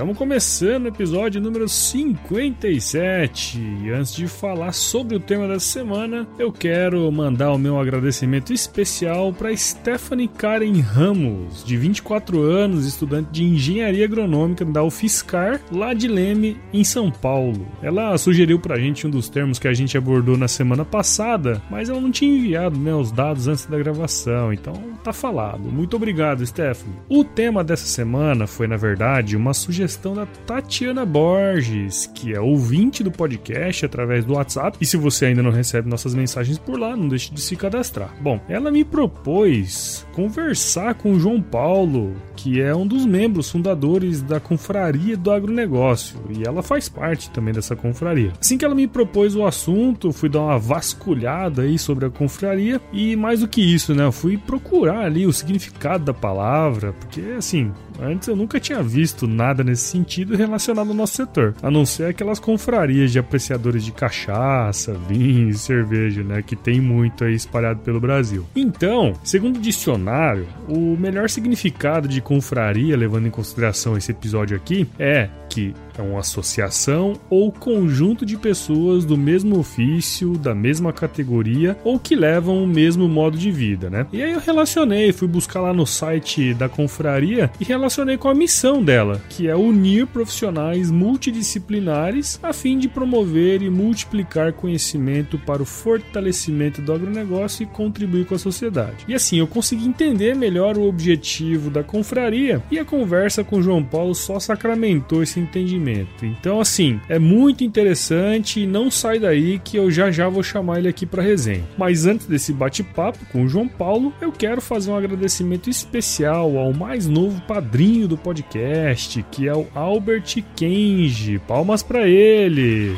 Estamos começando o episódio número 57. E antes de falar sobre o tema dessa semana, eu quero mandar o meu agradecimento especial para Stephanie Karen Ramos, de 24 anos, estudante de engenharia agronômica da UFSCar, lá de Leme, em São Paulo. Ela sugeriu para a gente um dos termos que a gente abordou na semana passada, mas ela não tinha enviado né, os dados antes da gravação, então tá falado. Muito obrigado, Stephanie. O tema dessa semana foi, na verdade, uma sugestão sugestão da Tatiana Borges, que é ouvinte do podcast através do WhatsApp. E se você ainda não recebe nossas mensagens por lá, não deixe de se cadastrar. Bom, ela me propôs conversar com o João Paulo, que é um dos membros fundadores da Confraria do Agronegócio, e ela faz parte também dessa confraria. Assim que ela me propôs o assunto, fui dar uma vasculhada aí sobre a confraria e mais do que isso, né, eu fui procurar ali o significado da palavra, porque assim, antes eu nunca tinha visto nada nesse sentido relacionado ao nosso setor, a não ser aquelas confrarias de apreciadores de cachaça, vinho e cerveja, né, que tem muito aí espalhado pelo Brasil. Então, segundo o dicionário, o melhor significado de confraria, levando em consideração esse episódio aqui, é que é uma associação ou conjunto de pessoas do mesmo ofício, da mesma categoria ou que levam o mesmo modo de vida, né? E aí eu relacionei, fui buscar lá no site da confraria e relacionei com a missão dela, que é unir profissionais multidisciplinares a fim de promover e multiplicar conhecimento para o fortalecimento do agronegócio e contribuir com a sociedade. E assim, eu consegui entender melhor o objetivo da confraria e a conversa com João Paulo só sacramentou esse entendimento. Então, assim, é muito interessante e não sai daí que eu já já vou chamar ele aqui para resenha. Mas antes desse bate-papo com o João Paulo, eu quero fazer um agradecimento especial ao mais novo padrinho do podcast, que é o Albert Kenji. Palmas para ele!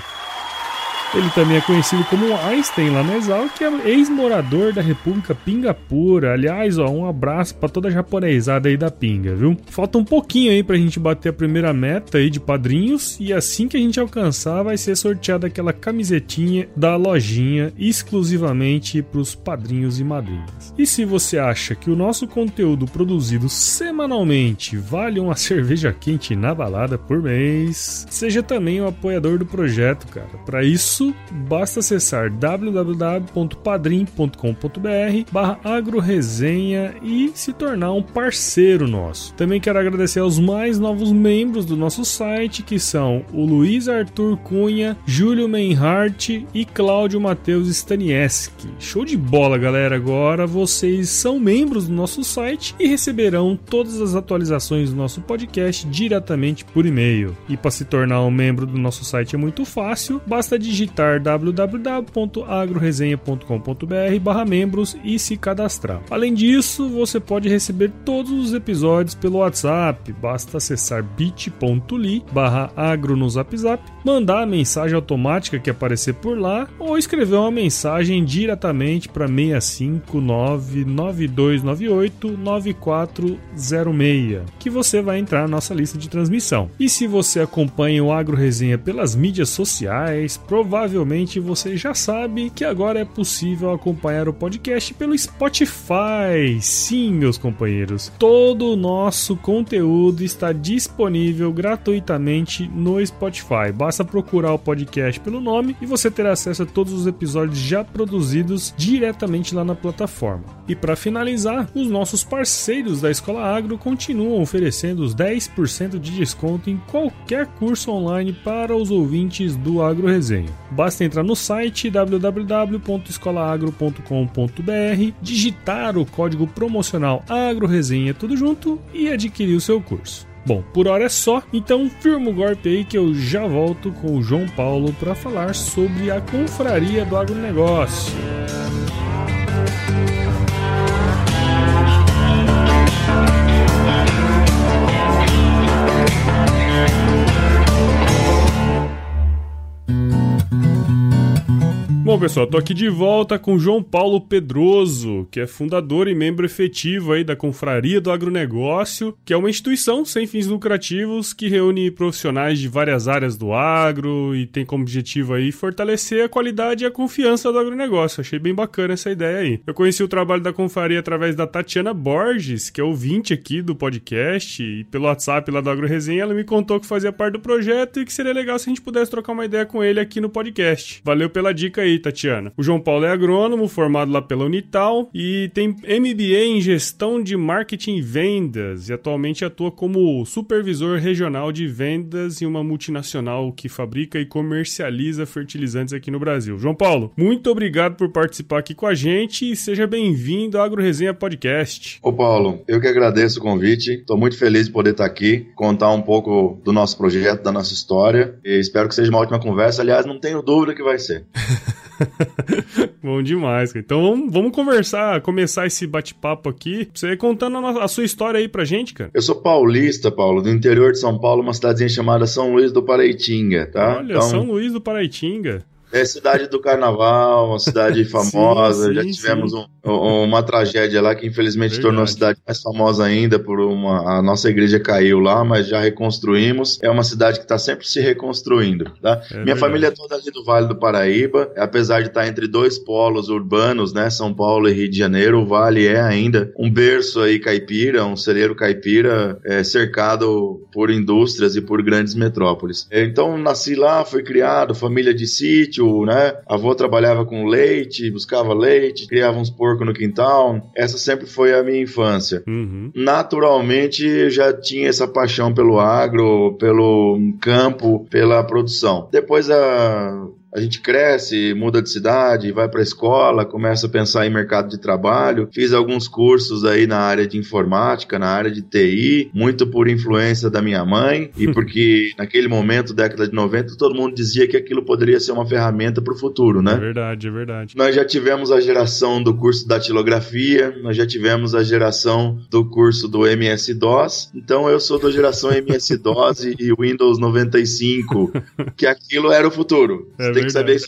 Ele também é conhecido como Einstein lá no que é ex-morador da República Pingapura. Aliás, ó, um abraço para toda a japonesada aí da Pinga, viu? Falta um pouquinho aí pra gente bater a primeira meta aí de padrinhos e assim que a gente alcançar vai ser sorteada aquela camisetinha da lojinha exclusivamente pros padrinhos e madrinhas. E se você acha que o nosso conteúdo produzido semanalmente vale uma cerveja quente na balada por mês, seja também um apoiador do projeto, cara. Para isso isso, basta acessar www.padrim.com.br barra agroresenha e se tornar um parceiro nosso. Também quero agradecer aos mais novos membros do nosso site, que são o Luiz Arthur Cunha, Júlio Menhart e Cláudio Matheus Stanieski. Show de bola, galera! Agora vocês são membros do nosso site e receberão todas as atualizações do nosso podcast diretamente por e-mail. E para se tornar um membro do nosso site é muito fácil, basta digitar visitar www.agroresenha.com.br barra membros e se cadastrar. Além disso, você pode receber todos os episódios pelo WhatsApp, basta acessar bit.ly barra agro no zap zap, mandar a mensagem automática que aparecer por lá ou escrever uma mensagem diretamente para 65992989406 que você vai entrar na nossa lista de transmissão. E se você acompanha o Agro Resenha pelas mídias sociais, provavelmente provavelmente você já sabe que agora é possível acompanhar o podcast pelo Spotify. Sim, meus companheiros, todo o nosso conteúdo está disponível gratuitamente no Spotify. Basta procurar o podcast pelo nome e você terá acesso a todos os episódios já produzidos diretamente lá na plataforma. E para finalizar, os nossos parceiros da Escola Agro continuam oferecendo os 10% de desconto em qualquer curso online para os ouvintes do Agro Resenha. Basta entrar no site www.escolaagro.com.br, digitar o código promocional AgroResenha tudo junto e adquirir o seu curso. Bom, por hora é só, então firma o golpe aí que eu já volto com o João Paulo para falar sobre a confraria do agronegócio. Bom, pessoal, tô aqui de volta com João Paulo Pedroso, que é fundador e membro efetivo aí da Confraria do Agronegócio, que é uma instituição sem fins lucrativos que reúne profissionais de várias áreas do agro e tem como objetivo aí fortalecer a qualidade e a confiança do agronegócio. Achei bem bacana essa ideia aí. Eu conheci o trabalho da Confraria através da Tatiana Borges, que é ouvinte aqui do podcast, e pelo WhatsApp lá do Agro Resenha, ela me contou que fazia parte do projeto e que seria legal se a gente pudesse trocar uma ideia com ele aqui no podcast. Valeu pela dica aí, Tatiana. O João Paulo é agrônomo, formado lá pela Unital e tem MBA em gestão de marketing e vendas e atualmente atua como supervisor regional de vendas em uma multinacional que fabrica e comercializa fertilizantes aqui no Brasil. João Paulo, muito obrigado por participar aqui com a gente e seja bem-vindo ao Agro Resenha Podcast. Ô Paulo, eu que agradeço o convite. Estou muito feliz de poder estar aqui, contar um pouco do nosso projeto, da nossa história e espero que seja uma ótima conversa. Aliás, não tenho dúvida que vai ser. Bom demais. Então vamos, vamos, conversar, começar esse bate-papo aqui. Você contando a, a, sua história aí pra gente, cara. Eu sou paulista, Paulo, do interior de São Paulo, uma cidadezinha chamada São Luís do Paraitinga, tá? Olha, então, São Luís do Paraitinga. É cidade do carnaval, uma cidade famosa. Sim, sim, Já tivemos um, uma tragédia lá que infelizmente Verdade. tornou a cidade mais famosa ainda por uma. A nossa igreja caiu lá, mas já reconstruímos. É uma cidade que está sempre se reconstruindo. Tá? É Minha verdade. família é toda ali do Vale do Paraíba, apesar de estar entre dois polos urbanos, né? São Paulo e Rio de Janeiro, o Vale é ainda um berço aí caipira, um celeiro caipira é, cercado por indústrias e por grandes metrópoles. Então nasci lá, fui criado, família de sítio né? A avó trabalhava com leite, buscava leite, criava uns porcos no quintal. Essa sempre foi a minha infância. Uhum. Naturalmente, já tinha essa paixão pelo agro, pelo campo, pela produção. Depois a a gente cresce, muda de cidade, vai para a escola, começa a pensar em mercado de trabalho. Fiz alguns cursos aí na área de informática, na área de TI, muito por influência da minha mãe e porque naquele momento, década de 90, todo mundo dizia que aquilo poderia ser uma ferramenta para o futuro, né? É verdade, é verdade. Nós já tivemos a geração do curso da datilografia, nós já tivemos a geração do curso do MS-DOS, então eu sou da geração MS-DOS e Windows 95, que aquilo era o futuro. É tem que saber isso.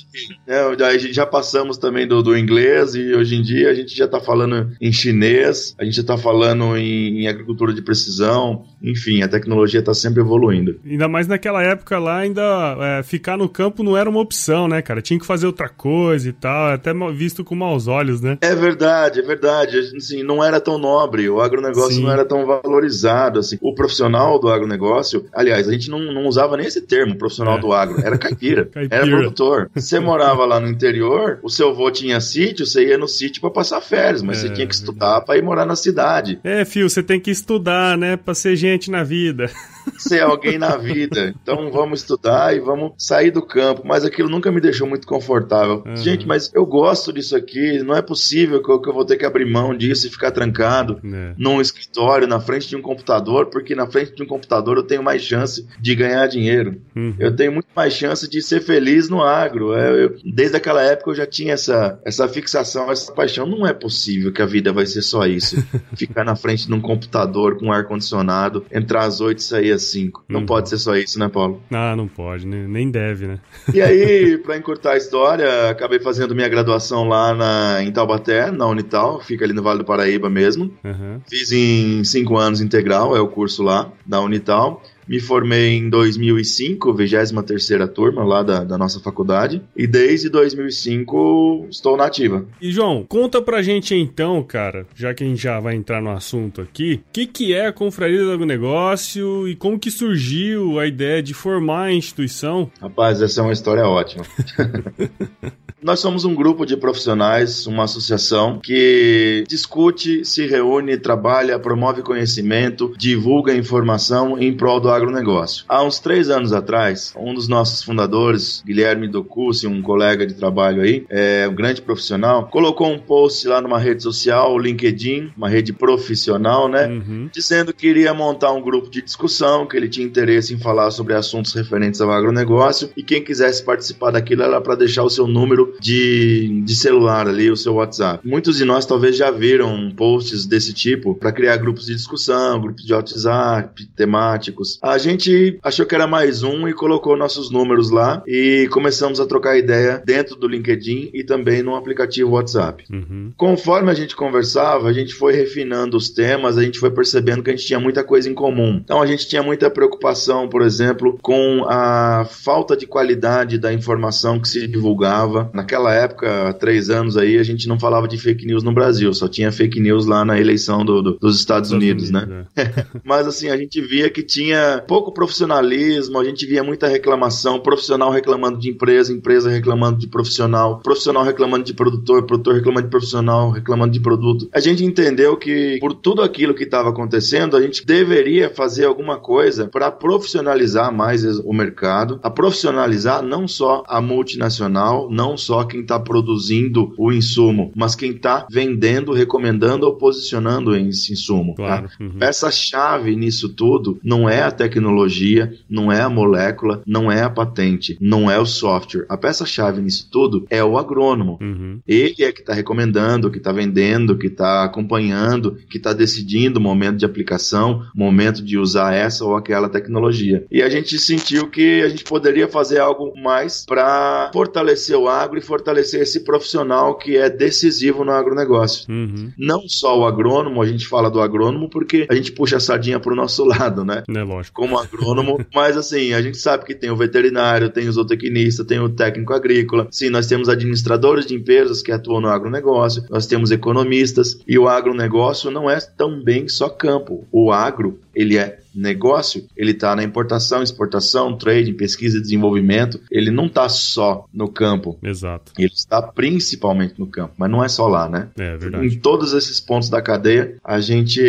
A gente já passamos também do, do, inglês e hoje em dia a gente já está falando em chinês, a gente está falando em, em, agricultura de precisão, enfim, a tecnologia está sempre evoluindo. Ainda mais naquela época lá, ainda é, ficar no campo não era uma opção, né, cara? Tinha que fazer outra coisa e tal, até visto com maus olhos, né? É verdade, é verdade. Assim, não era tão nobre, o agronegócio Sim. não era tão valorizado. Assim. O profissional do agronegócio, aliás, a gente não, não usava nem esse termo, profissional é. do agro, era caipira, caipira. era produtor Você morava lá no interior, o seu avô tinha sítio, você ia no sítio para passar férias, mas é, você tinha que estudar para ir morar na cidade. É, fio, você tem que estudar, né, para ser gente na vida. ser alguém na vida. Então vamos estudar e vamos sair do campo. Mas aquilo nunca me deixou muito confortável. Uhum. Gente, mas eu gosto disso aqui. Não é possível que eu, que eu vou ter que abrir mão disso e ficar trancado é. num escritório, na frente de um computador, porque na frente de um computador eu tenho mais chance de ganhar dinheiro. Uhum. Eu tenho muito mais chance de ser feliz no agro. É, eu, desde aquela época eu já tinha essa, essa fixação, essa paixão. Não é possível que a vida vai ser só isso. ficar na frente de um computador com ar-condicionado, entrar às oito e sair às 5. Não uhum. pode ser só isso, né, Paulo? Ah, não pode, né? nem deve, né? E aí, para encurtar a história, acabei fazendo minha graduação lá na, em Taubaté, na Unital, fica ali no Vale do Paraíba mesmo. Uhum. Fiz em cinco anos integral, é o curso lá da Unital. Me formei em 2005, 23ª turma lá da, da nossa faculdade. E desde 2005 estou na ativa. E João, conta pra gente então, cara, já que a gente já vai entrar no assunto aqui, o que, que é a Confraria do Agronegócio e como que surgiu a ideia de formar a instituição? Rapaz, essa é uma história ótima. Nós somos um grupo de profissionais, uma associação que discute, se reúne, trabalha, promove conhecimento, divulga informação em prol do agronegócio. Há uns três anos atrás, um dos nossos fundadores, Guilherme Docussi, um colega de trabalho aí, é um grande profissional, colocou um post lá numa rede social, o LinkedIn, uma rede profissional, né? Uhum. Dizendo que iria montar um grupo de discussão, que ele tinha interesse em falar sobre assuntos referentes ao agronegócio e quem quisesse participar daquilo era para deixar o seu número de, de celular ali, o seu WhatsApp. Muitos de nós talvez já viram posts desse tipo para criar grupos de discussão, grupos de WhatsApp temáticos. A gente achou que era mais um e colocou nossos números lá e começamos a trocar ideia dentro do LinkedIn e também no aplicativo WhatsApp. Uhum. Conforme a gente conversava, a gente foi refinando os temas, a gente foi percebendo que a gente tinha muita coisa em comum. Então a gente tinha muita preocupação, por exemplo, com a falta de qualidade da informação que se divulgava. Naquela época, há três anos aí, a gente não falava de fake news no Brasil, só tinha fake news lá na eleição do, do, dos Estados, Estados Unidos, Unidos, né? É. Mas assim, a gente via que tinha pouco profissionalismo, a gente via muita reclamação, profissional reclamando de empresa, empresa reclamando de profissional, profissional reclamando de produtor, produtor reclamando de profissional, reclamando de produto. A gente entendeu que por tudo aquilo que estava acontecendo, a gente deveria fazer alguma coisa para profissionalizar mais o mercado, a profissionalizar não só a multinacional, não só quem está produzindo o insumo, mas quem está vendendo, recomendando ou posicionando esse insumo. Tá? Claro. Tá? Uhum. Essa chave nisso tudo não é a tecnologia, não é a molécula, não é a patente, não é o software. A peça-chave nisso tudo é o agrônomo. Uhum. Ele é que está recomendando, que está vendendo, que está acompanhando, que está decidindo o momento de aplicação, momento de usar essa ou aquela tecnologia. E a gente sentiu que a gente poderia fazer algo mais para fortalecer o agro e fortalecer esse profissional que é decisivo no agronegócio. Uhum. Não só o agrônomo, a gente fala do agrônomo porque a gente puxa a sardinha para o nosso lado, né? É lógico. Como agrônomo, mas assim, a gente sabe que tem o veterinário, tem o zootecnista, tem o técnico agrícola. Sim, nós temos administradores de empresas que atuam no agronegócio, nós temos economistas e o agronegócio não é também só campo. O agro, ele é negócio, ele está na importação, exportação, trading, pesquisa e desenvolvimento. Ele não está só no campo. Exato. Ele está principalmente no campo, mas não é só lá, né? É verdade. Em todos esses pontos da cadeia, a gente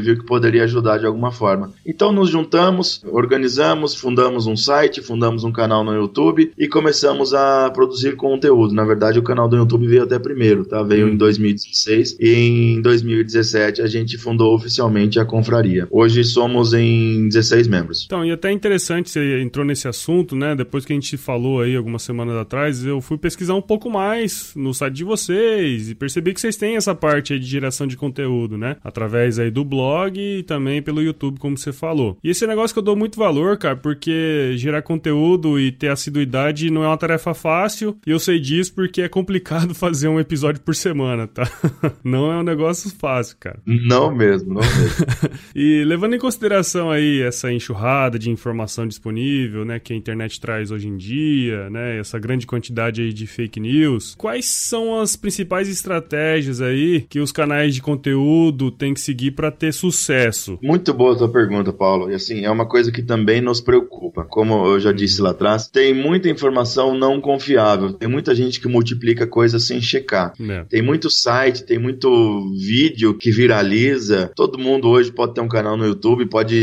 viu que poderia ajudar de alguma forma. Então nos juntamos, organizamos, fundamos um site, fundamos um canal no YouTube e começamos a produzir conteúdo. Na verdade, o canal do YouTube veio até primeiro, tá? Veio hum. em 2016 e em 2017 a gente fundou oficialmente a confraria. Hoje somos em 16 membros. Então, e até interessante, você entrou nesse assunto, né? Depois que a gente falou aí algumas semanas atrás, eu fui pesquisar um pouco mais no site de vocês e percebi que vocês têm essa parte aí de geração de conteúdo, né? Através aí do blog e também pelo YouTube, como você falou. E esse negócio que eu dou muito valor, cara, porque gerar conteúdo e ter assiduidade não é uma tarefa fácil, e eu sei disso porque é complicado fazer um episódio por semana, tá? Não é um negócio fácil, cara. Não mesmo, não mesmo. e levando em consideração relação aí essa enxurrada de informação disponível, né, que a internet traz hoje em dia, né, essa grande quantidade aí de fake news, quais são as principais estratégias aí que os canais de conteúdo têm que seguir para ter sucesso? Muito boa a tua pergunta, Paulo. E assim, é uma coisa que também nos preocupa. Como eu já disse lá atrás, tem muita informação não confiável. Tem muita gente que multiplica coisas sem checar. É. Tem muito site, tem muito vídeo que viraliza. Todo mundo hoje pode ter um canal no YouTube, pode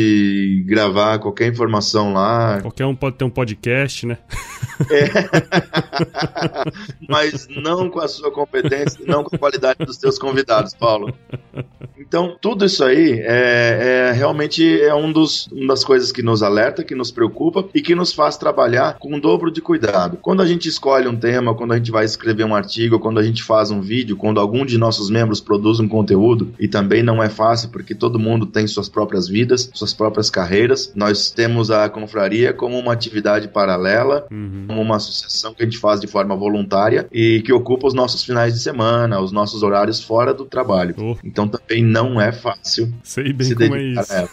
gravar qualquer informação lá. Qualquer um pode ter um podcast, né? É. Mas não com a sua competência, não com a qualidade dos seus convidados, Paulo. Então, tudo isso aí é, é realmente é um dos, uma das coisas que nos alerta, que nos preocupa e que nos faz trabalhar com um dobro de cuidado. Quando a gente escolhe um tema, quando a gente vai escrever um artigo, quando a gente faz um vídeo, quando algum de nossos membros produz um conteúdo, e também não é fácil porque todo mundo tem suas próprias vidas, suas próprias carreiras. Nós temos a confraria como uma atividade paralela, uhum. como uma associação que a gente faz de forma voluntária e que ocupa os nossos finais de semana, os nossos horários fora do trabalho. Oh. Então também não é fácil Sei bem se como é isso.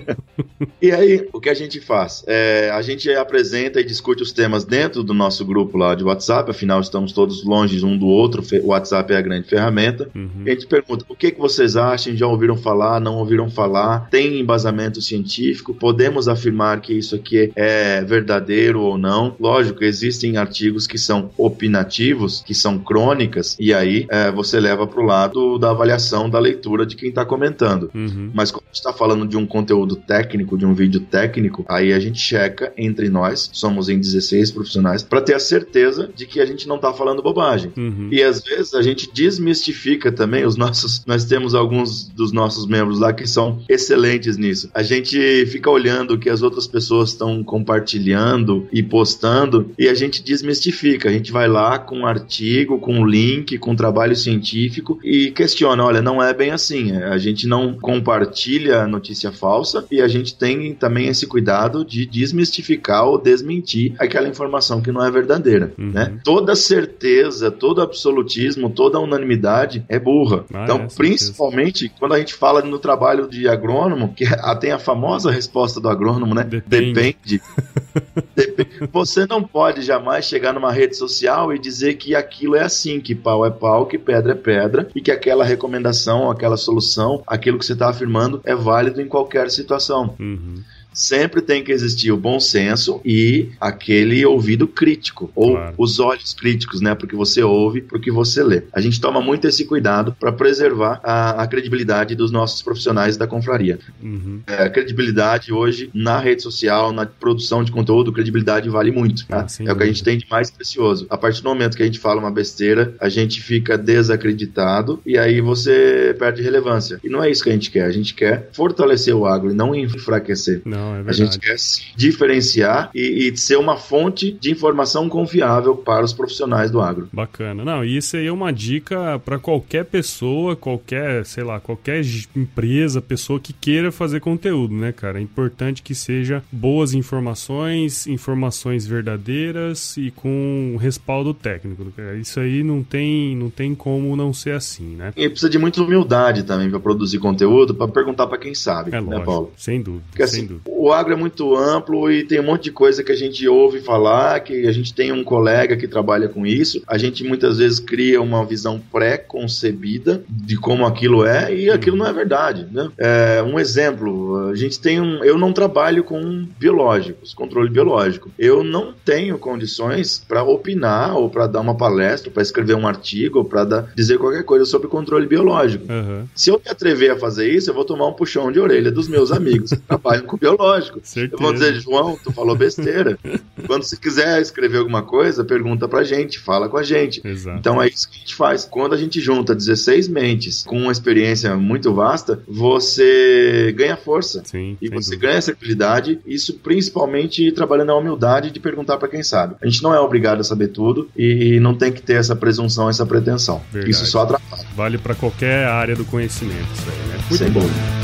e aí, o que a gente faz? É, a gente apresenta e discute os temas dentro do nosso grupo lá de WhatsApp, afinal estamos todos longe um do outro, o WhatsApp é a grande ferramenta. Uhum. a gente pergunta, o que, que vocês acham? Já ouviram falar? Não ouviram falar? Tem embasamento científico? Podemos afirmar que isso aqui é verdadeiro ou não? Lógico, existem artigos que são opinativos, que são crônicas, e aí é, você leva para o lado da avaliação da leitura de quem está comentando. Uhum. Mas quando a gente está falando de um conteúdo técnico, de um vídeo técnico, aí a gente checa entre nós, somos em 16 profissionais, para ter a certeza de que a gente não está falando bobagem. Uhum. E às vezes a gente desmistifica também os nossos. Nós temos alguns dos nossos membros lá que são excelentes nisso. A gente fica olhando o que as outras pessoas estão compartilhando e postando e a gente desmistifica. A gente vai lá com um artigo, com um link, com um trabalho científico e questiona: olha, não é bem assim. A gente não compartilha notícia falsa e a gente tem também esse cuidado de desmistificar ou desmentir aquela informação que não é verdadeira. Uhum. Né? Toda certeza, todo absolutismo, toda unanimidade é burra. Ah, então, é, principalmente quando a gente fala no trabalho de agrônomo, que tem a famosa resposta do agrônomo, né? Depende. Depende. Você não pode jamais chegar numa rede social e dizer que aquilo é assim, que pau é pau, que pedra é pedra e que aquela recomendação, aquela solução, aquilo que você está afirmando é válido em qualquer situação. Uhum sempre tem que existir o bom senso e aquele ouvido crítico, ou claro. os olhos críticos, né? Porque você ouve, porque você lê. A gente toma muito esse cuidado para preservar a, a, credibilidade dos nossos profissionais da confraria. Uhum. É, a credibilidade hoje na rede social, na produção de conteúdo, credibilidade vale muito. Tá? Ah, é o que a gente tem de mais precioso. A partir do momento que a gente fala uma besteira, a gente fica desacreditado e aí você perde relevância. E não é isso que a gente quer. A gente quer fortalecer o agro e não enfraquecer. Não. Não, é a gente quer se diferenciar e, e, ser uma fonte de informação confiável para os profissionais do agro. Bacana. Não, e isso aí é uma dica para qualquer pessoa, qualquer, sei lá, qualquer empresa, pessoa que queira fazer conteúdo, né, cara? É importante que seja boas informações, informações verdadeiras e com respaldo técnico. Cara. Isso aí não tem, não tem como não ser assim, né? E precisa de muita humildade também para produzir conteúdo, para perguntar para quem sabe, é né, lógico, Paulo? Sem dúvida. Porque, assim, sem dúvida o agro é muito amplo e tem um monte de coisa que a gente ouve falar, que a gente tem um colega que trabalha com isso. A gente muitas vezes cria uma visão pré-concebida de como aquilo é e aquilo não é verdade. Né? É, um exemplo, a gente tem um. Eu não trabalho com biológicos, controle biológico. Eu não tenho condições para opinar ou para dar uma palestra, para escrever um artigo ou para dizer qualquer coisa sobre controle biológico. Uhum. Se eu me atrever a fazer isso, eu vou tomar um puxão de orelha dos meus amigos que trabalham com biológico lógico. Certeza. Eu vou dizer, João, tu falou besteira. Quando você quiser escrever alguma coisa, pergunta pra gente, fala com a gente. Exato. Então é isso que a gente faz. Quando a gente junta 16 mentes com uma experiência muito vasta, você ganha força. Sim, e você dúvida. ganha essa habilidade, isso principalmente trabalhando na humildade de perguntar para quem sabe. A gente não é obrigado a saber tudo e não tem que ter essa presunção, essa pretensão. Verdade. Isso só atrapalha. Vale para qualquer área do conhecimento. Isso aí, né? Muito Sem bom. Dúvida.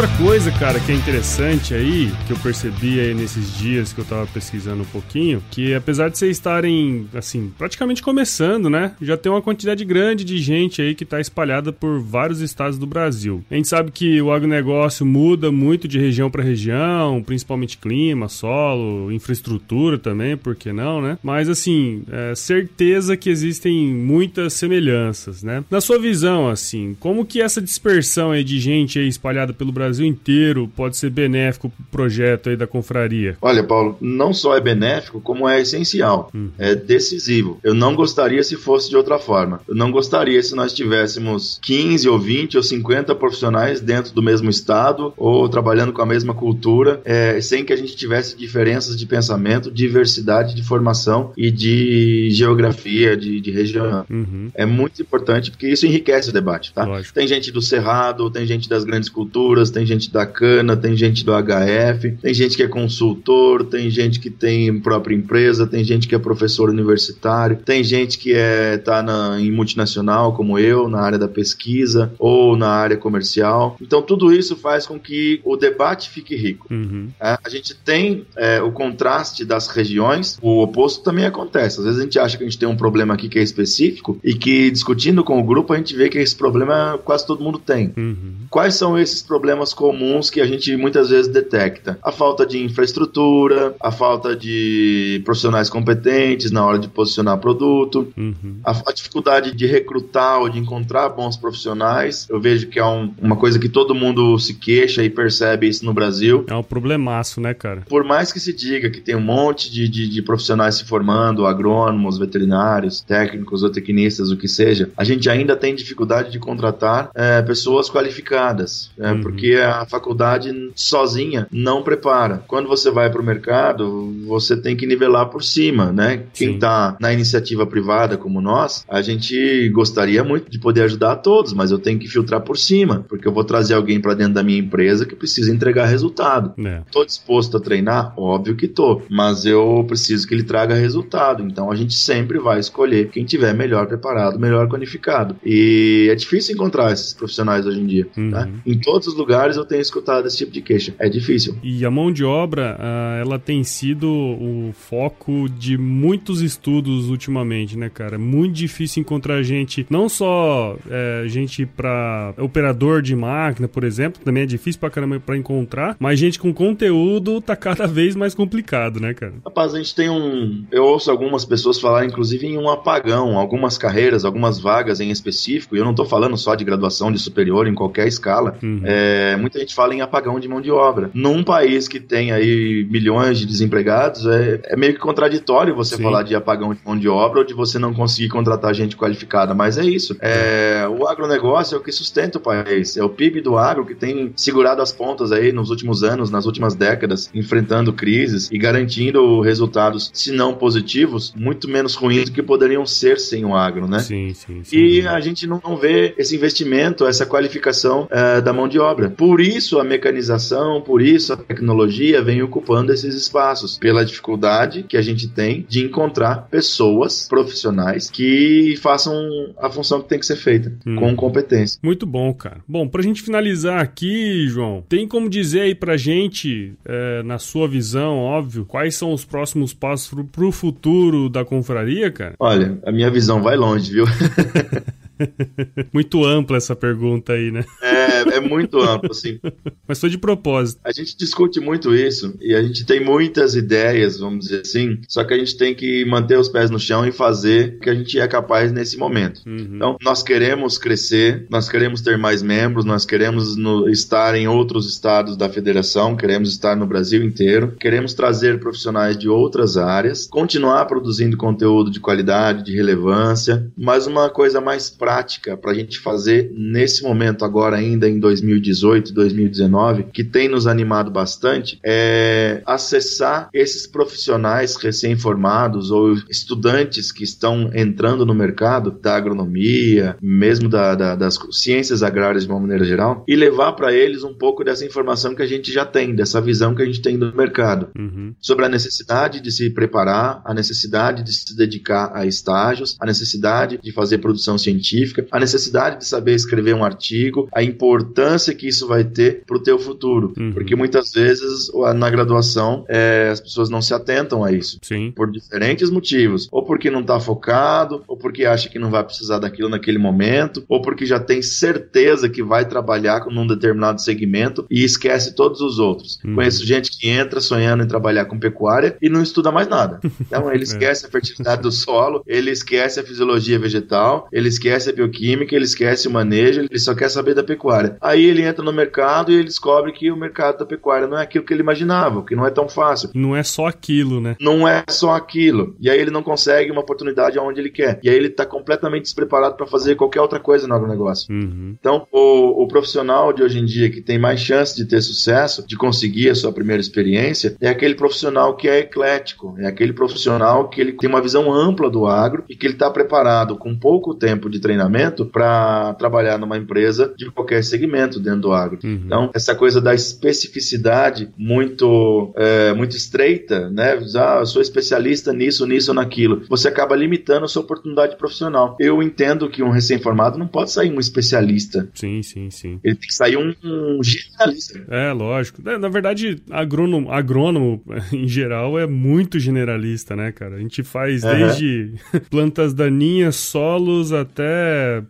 Outra coisa, cara, que é interessante aí, que eu percebi aí nesses dias que eu tava pesquisando um pouquinho, que apesar de vocês estarem, assim, praticamente começando, né? Já tem uma quantidade grande de gente aí que tá espalhada por vários estados do Brasil. A gente sabe que o agronegócio muda muito de região para região, principalmente clima, solo, infraestrutura também, por que não, né? Mas, assim, é certeza que existem muitas semelhanças, né? Na sua visão, assim, como que essa dispersão aí de gente aí espalhada pelo Brasil inteiro pode ser benéfico para o projeto aí da confraria? Olha, Paulo, não só é benéfico, como é essencial, hum. é decisivo. Eu não gostaria se fosse de outra forma. Eu não gostaria se nós tivéssemos 15 ou 20 ou 50 profissionais dentro do mesmo estado ou trabalhando com a mesma cultura, é, sem que a gente tivesse diferenças de pensamento, diversidade de formação e de geografia, de, de região. Uhum. É muito importante porque isso enriquece o debate, tá? Lógico. Tem gente do Cerrado, tem gente das grandes culturas, tem gente da Cana, tem gente do HF, tem gente que é consultor, tem gente que tem própria empresa, tem gente que é professor universitário, tem gente que é tá na, em multinacional como eu, na área da pesquisa ou na área comercial. Então tudo isso faz com que o debate fique rico. Uhum. É, a gente tem é, o contraste das regiões, o oposto também acontece. Às vezes a gente acha que a gente tem um problema aqui que é específico e que discutindo com o grupo a gente vê que esse problema quase todo mundo tem. Uhum. Quais são esses problemas problemas comuns que a gente muitas vezes detecta: a falta de infraestrutura, a falta de profissionais competentes na hora de posicionar produto, uhum. a, a, dificuldade de recrutar ou de encontrar bons profissionais. Eu vejo que é um, uma coisa que todo mundo se queixa e percebe isso no Brasil. É um problemaço, né, cara? Por mais que se diga que tem um monte de, de, de profissionais se formando, agrônomos, veterinários, técnicos, zootecnistas, o que seja, a gente ainda tem dificuldade de contratar é, pessoas qualificadas, é, uhum. porque a faculdade sozinha não prepara. Quando você vai para o mercado, você tem que nivelar por cima, né? Quem está na iniciativa privada como nós, a gente gostaria muito de poder ajudar a todos, mas eu tenho que filtrar por cima, porque eu vou trazer alguém para dentro da minha empresa que precisa entregar resultado. Estou é. disposto a treinar? Óbvio que estou, mas eu preciso que ele traga resultado. Então a gente sempre vai escolher quem tiver melhor preparado, melhor qualificado. E é difícil encontrar esses profissionais hoje em dia. Uhum. Né? Em todos os lugares eu tenho escutado esse tipo de queixa. É difícil. E a mão de obra, uh, ela tem sido o foco de muitos estudos ultimamente, né, cara? Muito difícil encontrar gente, não só é, gente para operador de máquina, por exemplo, também é difícil pra caramba pra encontrar, mas gente com conteúdo tá cada vez mais complicado, né, cara? Rapaz, a gente tem um. Eu ouço algumas pessoas falar, inclusive, em um apagão, algumas carreiras, algumas vagas em específico, e eu não tô falando só de graduação de superior em qualquer escala. Uhum. É, muita gente fala em apagão de mão de obra. Num país que tem aí milhões de desempregados, é, é meio que contraditório você Sim. falar de apagão de mão de obra ou de você não conseguir contratar gente qualificada, mas é isso. É, o agronegócio é o que sustenta o país, é o PIB do agro que tem segurado as pontas aí nos últimos anos, nas últimas décadas, enfrentando crises e garantindo resultados, se não positivos, muito menos ruins do que poderiam ser sem o agro, né? Sim, sim. sim e a gente não vê esse investimento, essa qualificação é, da mão de obra. Por isso a mecanização, por isso a tecnologia vem ocupando esses espaços, pela dificuldade que a gente tem de encontrar pessoas profissionais que façam a função que tem que ser feita, hum. com competência. Muito bom, cara. Bom, pra gente finalizar aqui, João, tem como dizer aí pra gente, é, na sua visão, óbvio, quais são os próximos passos pro, pro futuro da confraria, cara? Olha, a minha visão vai longe, viu? muito ampla essa pergunta aí, né? É, é muito amplo, assim. Mas foi de propósito. A gente discute muito isso e a gente tem muitas ideias, vamos dizer assim, só que a gente tem que manter os pés no chão e fazer o que a gente é capaz nesse momento. Uhum. Então, nós queremos crescer, nós queremos ter mais membros, nós queremos no, estar em outros estados da federação, queremos estar no Brasil inteiro, queremos trazer profissionais de outras áreas, continuar produzindo conteúdo de qualidade, de relevância, mas uma coisa mais prática prática para a gente fazer nesse momento, agora ainda em 2018, 2019, que tem nos animado bastante, é acessar esses profissionais recém-formados ou estudantes que estão entrando no mercado da agronomia, mesmo da, da, das ciências agrárias de uma maneira geral, e levar para eles um pouco dessa informação que a gente já tem, dessa visão que a gente tem do mercado, uhum. sobre a necessidade de se preparar, a necessidade de se dedicar a estágios, a necessidade de fazer produção científica científica, a necessidade de saber escrever um artigo, a importância que isso vai ter para o teu futuro. Uhum. Porque muitas vezes na graduação é, as pessoas não se atentam a isso. Sim. Por diferentes motivos. Ou porque não está focado, ou porque acha que não vai precisar daquilo naquele momento, ou porque já tem certeza que vai trabalhar com um determinado segmento e esquece todos os outros. Uhum. Conheço gente que entra sonhando em trabalhar com pecuária e não estuda mais nada. Então ele é. esquece é. a fertilidade do solo, ele esquece a fisiologia vegetal, ele esquece esquece a bioquímica, ele esquece o manejo, ele só quer saber da pecuária. Aí ele entra no mercado e ele descobre que o mercado da pecuária não é aquilo que ele imaginava, que não é tão fácil. Não é só aquilo, né? Não é só aquilo. E aí ele não consegue uma oportunidade aonde ele quer. E aí ele está completamente despreparado para fazer qualquer outra coisa no agronegócio. Uhum. Então, o, o profissional de hoje em dia que tem mais chance de ter sucesso, de conseguir a sua primeira experiência, é aquele profissional que é eclético, é aquele profissional que ele tem uma visão ampla do agro e que ele está preparado com pouco tempo de treinamento treinamento para trabalhar numa empresa de qualquer segmento dentro do agro. Uhum. Então, essa coisa da especificidade muito, é, muito estreita, né? Ah, eu sou especialista nisso, nisso ou naquilo. Você acaba limitando a sua oportunidade profissional. Eu entendo que um recém-formado não pode sair um especialista. Sim, sim, sim. Ele tem que sair um, um generalista. É, lógico. É, na verdade, agrônomo, agrônomo, em geral, é muito generalista, né, cara? A gente faz uhum. desde plantas daninhas, solos, até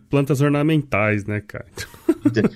plantas ornamentais, né, cara?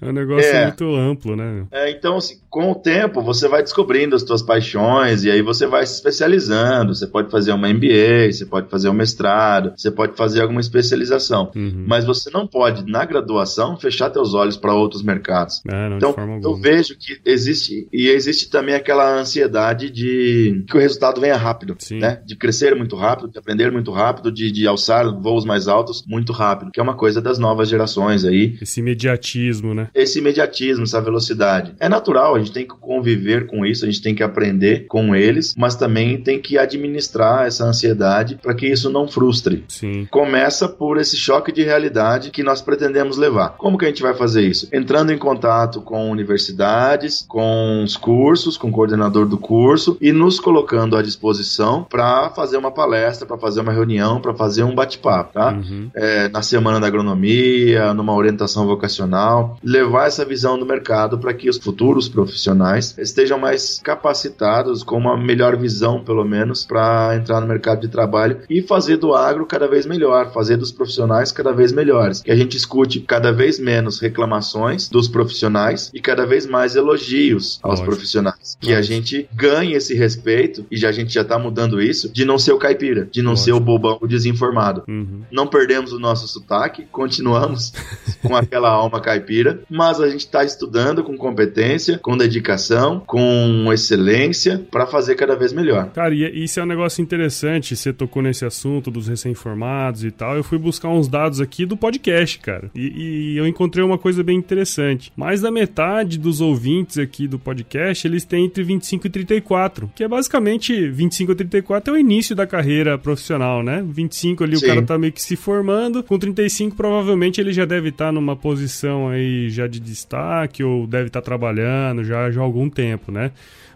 É um negócio é. muito amplo, né? É, então, assim, com o tempo, você vai descobrindo as suas paixões e aí você vai se especializando. Você pode fazer uma MBA, você pode fazer um mestrado, você pode fazer alguma especialização. Uhum. Mas você não pode, na graduação, fechar teus olhos para outros mercados. É, não, então, eu vejo que existe, e existe também aquela ansiedade de que o resultado venha rápido, Sim. né? De crescer muito rápido, de aprender muito rápido, de, de alçar voos mais altos muito rápido, que é uma coisa das novas gerações aí. Esse imediatismo, né? Esse imediatismo, essa velocidade. É natural, a gente tem que conviver com isso, a gente tem que aprender com eles, mas também tem que administrar essa ansiedade para que isso não frustre. Sim. Começa por esse choque de realidade que nós pretendemos levar. Como que a gente vai fazer isso? Entrando em contato com universidades, com os cursos, com o coordenador do curso e nos colocando à disposição para fazer uma palestra, para fazer uma reunião, para fazer um bate-papo, tá? Uhum. É, na semana da agronomia, numa orientação vocacional, levar essa visão do mercado para que os futuros profissionais estejam mais capacitados, com uma melhor visão, pelo menos, para entrar no mercado de trabalho e fazer do agro cada vez melhor, fazer dos profissionais cada vez melhores. Que a gente escute cada vez menos reclamações dos profissionais e cada vez mais elogios aos Lógico. profissionais. Que a gente ganhe esse respeito, e já, a gente já está mudando isso, de não ser o caipira, de não Lógico. ser o bobão o desinformado. Uhum. Não perdemos o nosso sotaque, continuamos com aquela alma caipira, mas a gente está estudando com competência, com dedicação, com excelência, para fazer cada vez melhor. Cara, e isso é um negócio interessante, você tocou nesse assunto dos recém-formados e tal. Eu fui buscar uns dados aqui do podcast, cara, e, e eu encontrei uma coisa bem interessante. Mais da metade dos ouvintes aqui do podcast, eles têm entre 25 e 34, que é basicamente 25 a 34 é o início da carreira profissional, né? 25 ali Sim. o cara tá meio que se formando, com 35 provavelmente ele já deve estar tá numa posição aí já de destaque ou deve estar tá trabalhando já, já há algum tempo, né?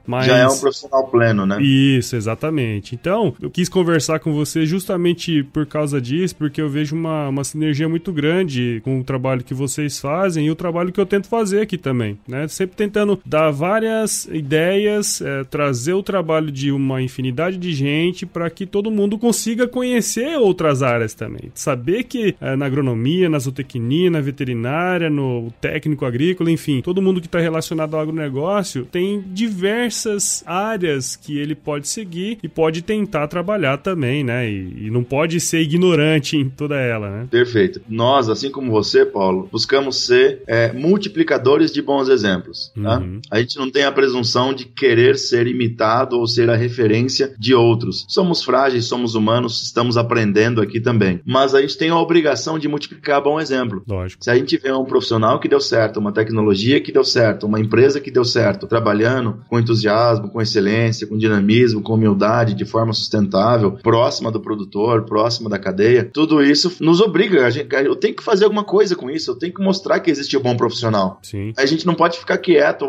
Mas... Já é um profissional pleno, né? Isso, exatamente. Então, eu quis conversar com você justamente por causa disso, porque eu vejo uma, uma sinergia muito grande com o trabalho que vocês fazem e o trabalho que eu tento fazer aqui também, né? Sempre tentando dar várias ideias, é, trazer o trabalho de uma infinidade de gente para que todo mundo consiga conhecer outras áreas também. Saber que é, na agronomia, na zootecnia, na veterinária, no técnico agrícola, enfim, todo mundo que está relacionado ao agronegócio tem diversas diversas áreas que ele pode seguir e pode tentar trabalhar também, né? E, e, não pode ser ignorante em toda ela, né? Perfeito. Nós, assim como você, Paulo, buscamos ser é, multiplicadores de bons exemplos. Tá? Uhum. A gente não tem a presunção de querer ser imitado ou ser a referência de outros. Somos frágeis, somos humanos, estamos aprendendo aqui também. Mas a gente tem a obrigação de multiplicar bom exemplo. Lógico. Se a gente vê um profissional que deu certo, uma tecnologia que deu certo, uma empresa que deu certo, trabalhando com entusiasmo, entusiasmo, com excelência, com dinamismo, com humildade, de forma sustentável, próxima do produtor, próxima da cadeia. Tudo isso nos obriga. A gente, eu tenho que fazer alguma coisa com isso. Eu tenho que mostrar que existe um bom profissional. Sim. A gente não pode ficar quieto,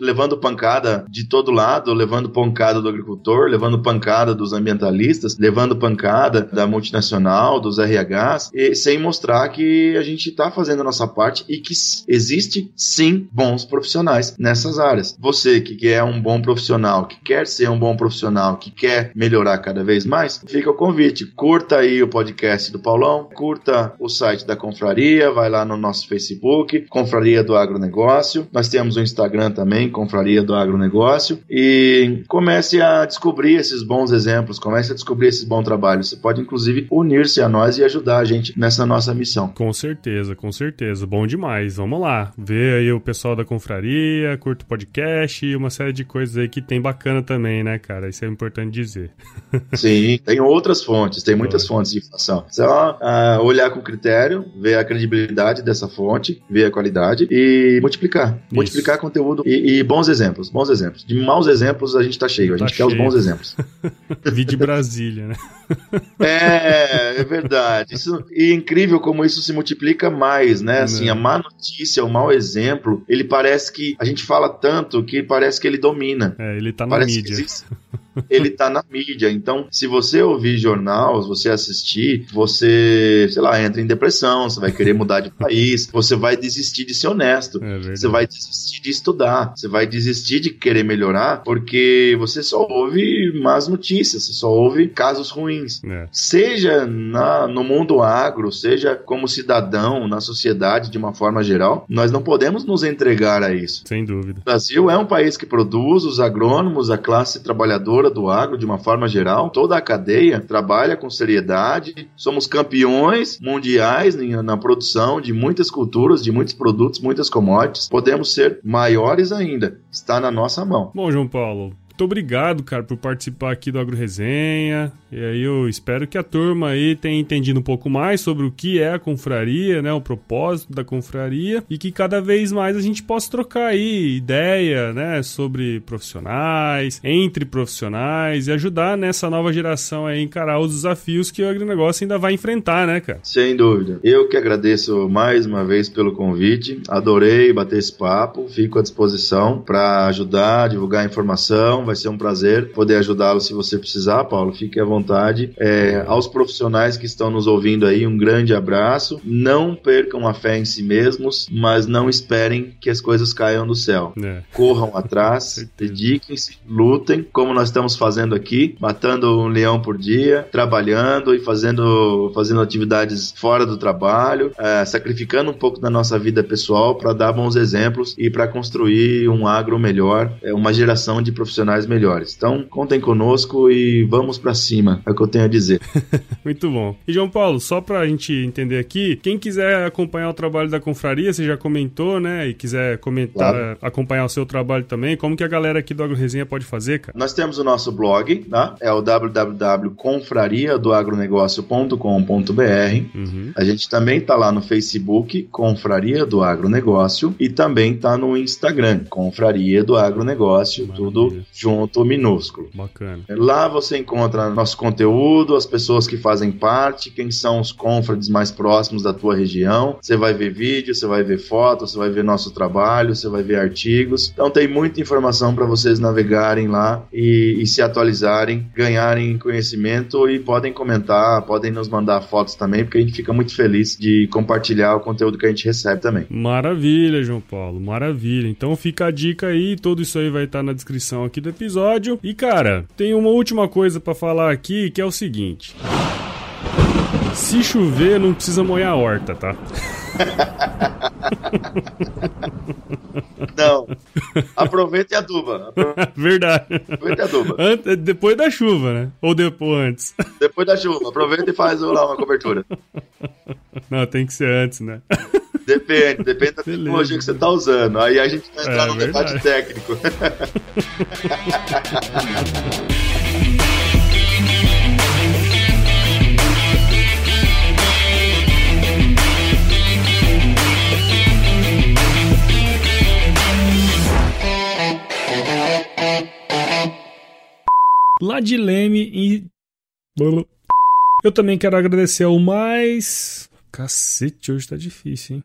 levando pancada de todo lado, levando pancada do agricultor, levando pancada dos ambientalistas, levando pancada da multinacional, dos RHs, e, sem mostrar que a gente está fazendo a nossa parte e que existe sim bons profissionais nessas áreas. Você que é um bom bom profissional, que quer ser um bom profissional, que quer melhorar cada vez mais, fica o convite. Curta aí o podcast do Paulão, curta o site da Confraria, vai lá no nosso Facebook, Confraria do Agronegócio. Nós temos o Instagram também, Confraria do Agronegócio. E comece a descobrir esses bons exemplos, comece a descobrir esse bom trabalho. Você pode, inclusive, unir-se a nós e ajudar a gente nessa nossa missão. Com certeza, com certeza. Bom demais. Vamos lá. Ver aí o pessoal da Confraria, curta o podcast e uma série de coisas aí que tem bacana também, né, cara? Isso é importante dizer. Sim, tem outras fontes, tem muitas fontes de informação. Só uh, olhar com critério, ver a credibilidade dessa fonte, ver a qualidade e multiplicar. Isso. Multiplicar conteúdo e, e, bons exemplos, bons exemplos. De maus exemplos a gente tá cheio, a tá gente cheio. quer os bons exemplos. Vi de Brasília, né? é, é verdade. Isso, e é incrível como isso se multiplica mais, né? Assim, a má notícia, o mau exemplo, ele parece que a gente fala tanto que parece que ele domina é, ele tá na Parece mídia. Ele tá na mídia. Então, se você ouvir jornal, se você assistir, você, sei lá, entra em depressão, você vai querer mudar de país, você vai desistir de ser honesto, é você vai desistir de estudar, você vai desistir de querer melhorar, porque você só ouve más notícias, você só ouve casos ruins. É. Seja na, no mundo agro, seja como cidadão, na sociedade de uma forma geral, nós não podemos nos entregar a isso. Sem dúvida. O Brasil é um país que produz, os agrônomos, a classe trabalhadora do agro, de uma forma geral, toda a cadeia trabalha com seriedade. Somos campeões mundiais na produção de muitas culturas, de muitos produtos, muitas commodities. Podemos ser maiores ainda. Está na nossa mão. Bom, João Paulo, muito obrigado, cara, por participar aqui do Agro Resenha. E aí eu espero que a turma aí tenha entendido um pouco mais sobre o que é a confraria, né, o propósito da confraria e que cada vez mais a gente possa trocar aí ideia, né, sobre profissionais, entre profissionais e ajudar nessa nova geração a encarar os desafios que o agronegócio ainda vai enfrentar, né, cara? Sem dúvida. Eu que agradeço mais uma vez pelo convite. Adorei bater esse papo. Fico à disposição para ajudar, divulgar informação vai ser um prazer poder ajudá-lo se você precisar, Paulo. Fique à vontade. É, aos profissionais que estão nos ouvindo aí, um grande abraço. Não percam a fé em si mesmos, mas não esperem que as coisas caiam do céu. É. Corram atrás, dediquem-se, lutem, como nós estamos fazendo aqui, matando um leão por dia, trabalhando e fazendo, fazendo atividades fora do trabalho, é, sacrificando um pouco da nossa vida pessoal para dar bons exemplos e para construir um agro melhor, é, uma geração de profissionais profissionais melhores. Então, contem conosco e vamos para cima, é o que eu tenho a dizer. Muito bom. E João Paulo, só para a gente entender aqui, quem quiser acompanhar o trabalho da confraria, você já comentou, né? E quiser comentar, claro. acompanhar o seu trabalho também, como que a galera aqui do Agro Resenha pode fazer, cara? Nós temos o nosso blog, tá? É o www.confrariadoagronegócio.com.br. Uhum. A gente também tá lá no Facebook, Confraria do Agronegócio, e também tá no Instagram, Confraria do Agronegócio, Maravilha. tudo junto minúsculo. Bacana. Lá você encontra nosso conteúdo, as pessoas que fazem parte, quem são os confrades mais próximos da tua região. Você vai ver vídeo, você vai ver fotos, você vai ver nosso trabalho, você vai ver artigos. Então tem muita informação para vocês navegarem lá e, e, se atualizarem, ganharem conhecimento e podem comentar, podem nos mandar fotos também, porque a gente fica muito feliz de compartilhar o conteúdo que a gente recebe também. Maravilha, João Paulo, maravilha. Então fica a dica aí, tudo isso aí vai estar na descrição aqui do episódio. E cara, tem uma última coisa para falar aqui que é o seguinte: se chover, não precisa molhar a horta, tá? Não. Aproveite a aduba. Verdade. Aproveite a aduba. Ante, depois da chuva, né? Ou depois antes? Depois da chuva. Aproveita e faz lá uma cobertura. Não, tem que ser antes, né? Depende, depende da Beleza. tecnologia que você está usando. Aí a gente vai entrar é, no verdade. debate técnico. Lá de Leme e. Eu também quero agradecer ao mais. Cacete, hoje tá difícil, hein?